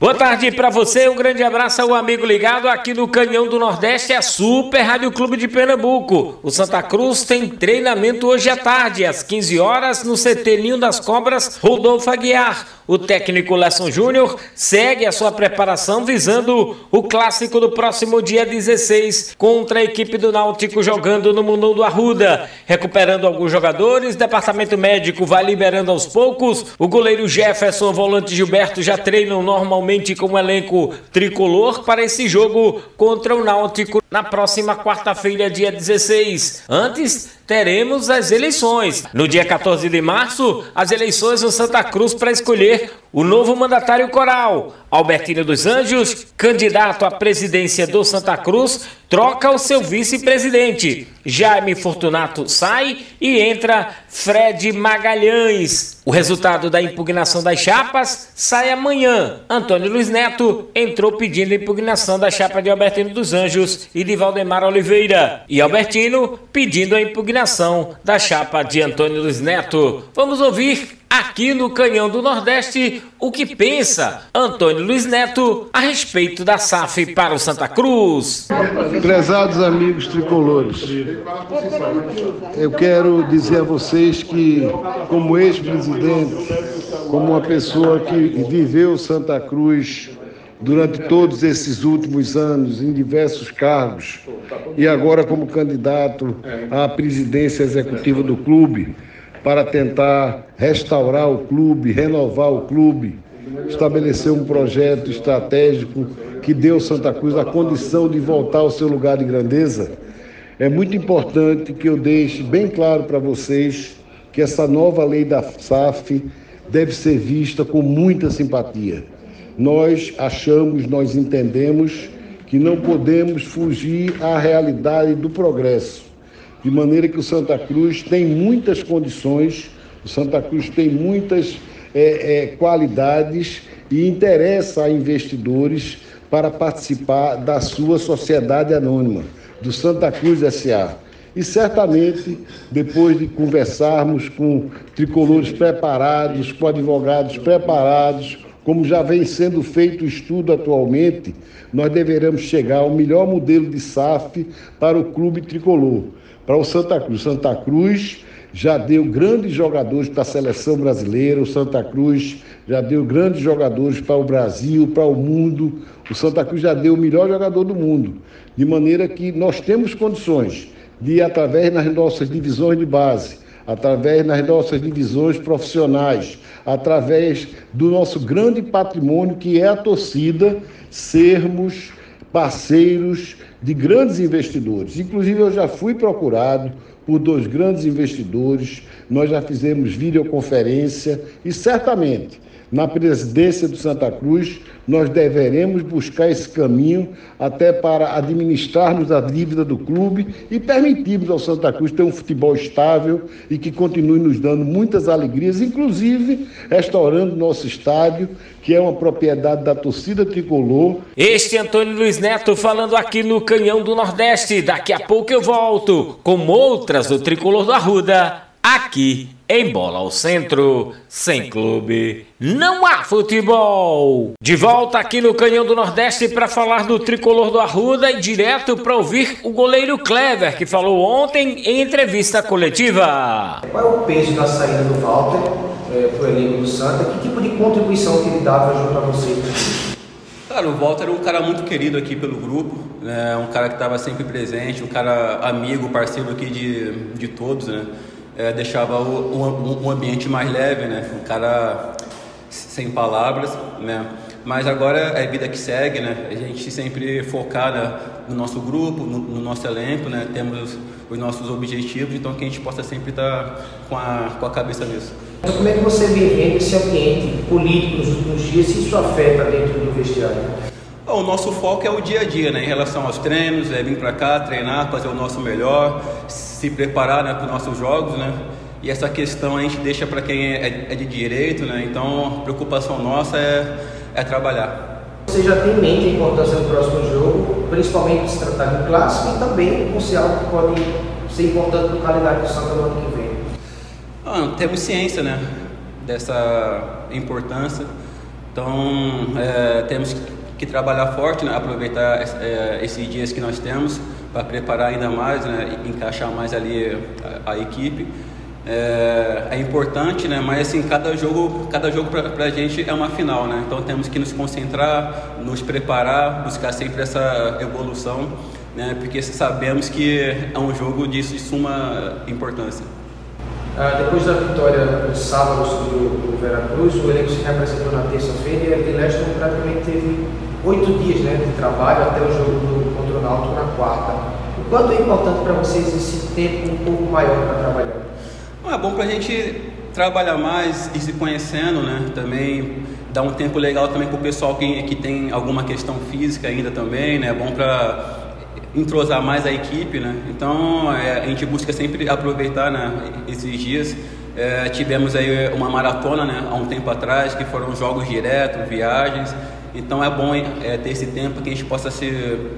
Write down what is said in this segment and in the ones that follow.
Boa tarde para você, um grande abraço ao amigo ligado aqui no Canhão do Nordeste, a Super Rádio Clube de Pernambuco. O Santa Cruz tem treinamento hoje à tarde, às 15 horas, no CT Ninho das Cobras, Rodolfo Aguiar. O técnico Lesson Júnior segue a sua preparação visando o clássico do próximo dia 16 contra a equipe do Náutico jogando no Mundão do Arruda. Recuperando alguns jogadores, departamento médico vai liberando aos poucos. O goleiro Jefferson, o volante Gilberto já treinam normalmente com o elenco tricolor para esse jogo contra o Náutico na próxima quarta-feira, dia 16. Antes, teremos as eleições. No dia 14 de março, as eleições no Santa Cruz para escolher o novo mandatário coral. Albertino dos Anjos, candidato à presidência do Santa Cruz, troca o seu vice-presidente. Jaime Fortunato sai e entra Fred Magalhães. O resultado da impugnação das chapas sai amanhã. Antônio Luiz Neto entrou pedindo impugnação da chapa de Albertino dos Anjos e de Valdemar Oliveira. E Albertino pedindo a impugnação da chapa de Antônio Luiz Neto. Vamos ouvir aqui no Canhão do Nordeste o que pensa Antônio Luiz Neto a respeito da SAF para o Santa Cruz. Prezados amigos tricolores, eu quero dizer a vocês que, como ex-presidente, como uma pessoa que viveu Santa Cruz durante todos esses últimos anos em diversos cargos e agora como candidato à presidência executiva do clube, para tentar restaurar o clube, renovar o clube, estabelecer um projeto estratégico que deu Santa Cruz a condição de voltar ao seu lugar de grandeza, é muito importante que eu deixe bem claro para vocês que essa nova lei da SAF deve ser vista com muita simpatia. Nós achamos, nós entendemos que não podemos fugir à realidade do progresso de maneira que o Santa Cruz tem muitas condições, o Santa Cruz tem muitas é, é, qualidades e interessa a investidores para participar da sua sociedade anônima, do Santa Cruz SA. E certamente, depois de conversarmos com tricolores preparados, com advogados preparados, como já vem sendo feito o estudo atualmente, nós deveremos chegar ao melhor modelo de SAF para o clube tricolor para o Santa Cruz. Santa Cruz já deu grandes jogadores para a seleção brasileira, o Santa Cruz já deu grandes jogadores para o Brasil, para o mundo. O Santa Cruz já deu o melhor jogador do mundo. De maneira que nós temos condições de, através das nossas divisões de base, através das nossas divisões profissionais, através do nosso grande patrimônio que é a torcida, sermos parceiros de grandes investidores. Inclusive, eu já fui procurado por dois grandes investidores, nós já fizemos videoconferência e certamente na presidência do Santa Cruz, nós deveremos buscar esse caminho até para administrarmos a dívida do clube e permitirmos ao Santa Cruz ter um futebol estável e que continue nos dando muitas alegrias, inclusive restaurando nosso estádio, que é uma propriedade da torcida tricolor. Este é Antônio Luiz Neto falando aqui no Canhão do Nordeste. Daqui a pouco eu volto com outras do tricolor do Arruda aqui em Bola ao Centro, sem clube, não há futebol. De volta aqui no Canhão do Nordeste para falar do tricolor do Arruda e direto para ouvir o goleiro Clever, que falou ontem em entrevista coletiva. Qual é o peso da saída do Walter é, para o elenco do Santa? Que tipo de contribuição que ele dava junto a vocês? Cara, o Walter é um cara muito querido aqui pelo grupo, né? um cara que estava sempre presente, um cara amigo, parceiro aqui de, de todos, né? É, deixava o, o, o, ambiente mais leve, né? Um cara sem palavras, né? Mas agora é vida que segue, né? A gente sempre focada no nosso grupo, no, no, nosso elenco, né? Temos os nossos objetivos, então que a gente possa sempre estar tá com a, com a cabeça nisso. Então, como é que você vê esse ambiente político nos últimos dias, se isso afeta dentro do vestiário? O nosso foco é o dia a dia, né? Em relação aos treinos, é vir para cá, treinar, fazer o nosso melhor, se preparar né, para os nossos jogos, né? E essa questão a gente deixa para quem é, é, de direito, né? Então, a preocupação nossa é, é trabalhar. Você já tem em mente a importância do próximo jogo principalmente se tratar de um clássico e também ser algo que pode ser importante para a qualidade do Santa no ano que vem? Ah, temos ciência né, dessa importância, então é, temos que trabalhar forte, né, aproveitar é, esses dias que nós temos para preparar ainda mais, né, encaixar mais ali a, a equipe. É, é, importante, né? Mas assim, cada jogo, cada jogo para a gente é uma final, né? Então temos que nos concentrar, nos preparar, buscar sempre essa evolução, né? Porque sabemos que é um jogo de, de suma importância. Ah, depois da vitória no sábado sobre o, Veracruz, o elenco se representou na terça-feira e a Leston praticamente teve oito dias né, de trabalho até o jogo do, contra o Náutico na quarta. O quanto é importante para vocês esse tempo um pouco maior para trabalhar? É bom para a gente trabalhar mais e se conhecendo, né? Também dá um tempo legal também para o pessoal que, que tem alguma questão física ainda também, né? É bom para entrosar mais a equipe, né? Então é, a gente busca sempre aproveitar né, esses dias. É, tivemos aí uma maratona né, há um tempo atrás, que foram jogos diretos, viagens. Então é bom é, ter esse tempo que a gente possa se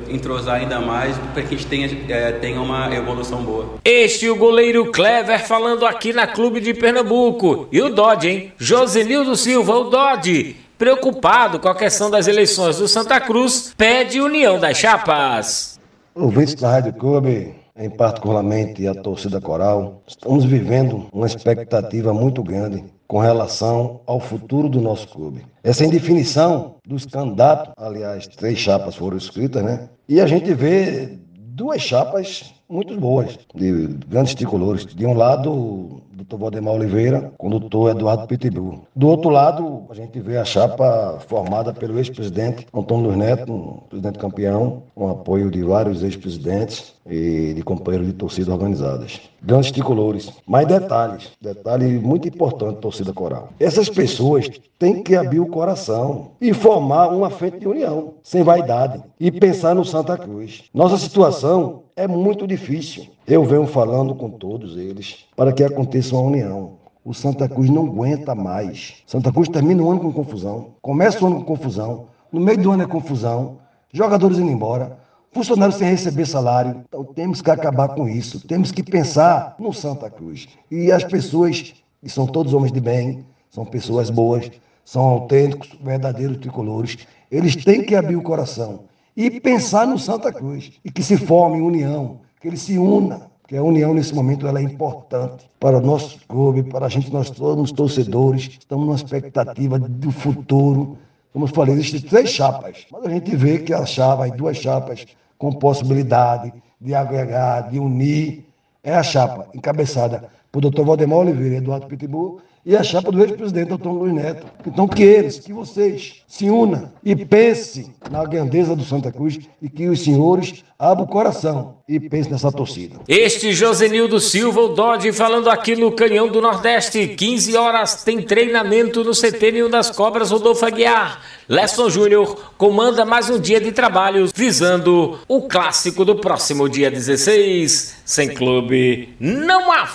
entrosar ainda mais para que a gente tenha, é, tenha uma evolução boa. Este é o goleiro Clever falando aqui na Clube de Pernambuco. E o Dodge, hein? Josenildo Silva, o Dodge. Preocupado com a questão das eleições do Santa Cruz, pede união das chapas. Ouvintes da Rádio Clube, em particularmente a torcida coral, estamos vivendo uma expectativa muito grande com relação ao futuro do nosso clube. Essa indefinição dos candidatos, aliás, três chapas foram escritas, né? E a gente vê duas chapas muito boas, de grandes tricolores. De um lado, o doutor Valdemar Oliveira, condutor Eduardo Pitbull. Do outro lado, a gente vê a chapa formada pelo ex-presidente Antônio Luiz Neto, um presidente campeão, com apoio de vários ex-presidentes e de companheiros de torcida organizadas. Grandes tricolores. Mais detalhes, detalhe muito importante, torcida coral. Essas pessoas têm que abrir o coração e formar uma frente de união, sem vaidade, e pensar no Santa Cruz. Nossa situação é muito difícil. Eu venho falando com todos eles para que aconteça uma união. O Santa Cruz não aguenta mais. Santa Cruz termina o ano com confusão, começa o ano com confusão, no meio do ano é confusão, jogadores indo embora, funcionários sem receber salário. Então temos que acabar com isso. Temos que pensar no Santa Cruz. E as pessoas, que são todos homens de bem, são pessoas boas, são autênticos, verdadeiros tricolores, eles têm que abrir o coração e pensar no Santa Cruz e que se forme união, que ele se una, que a união nesse momento ela é importante para o nosso clube, para a gente, nós somos torcedores, estamos numa expectativa do futuro. Como eu falei, existem três chapas, mas a gente vê que a as duas chapas com possibilidade de agregar, de unir, é a chapa encabeçada por doutor Valdemar Oliveira e Eduardo Pitbull e a chapa do ex-presidente Antônio Luiz Neto. Então que eles, que vocês se unam e pensem na grandeza do Santa Cruz e que os senhores abram o coração e pensem nessa torcida. Este Josenildo Silva, o Dodge, falando aqui no Canhão do Nordeste. 15 horas tem treinamento no CT das Cobras Rodolfo Aguiar. Lesson Júnior comanda mais um dia de trabalho visando o clássico do próximo dia 16. Sem clube, não há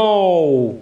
futebol.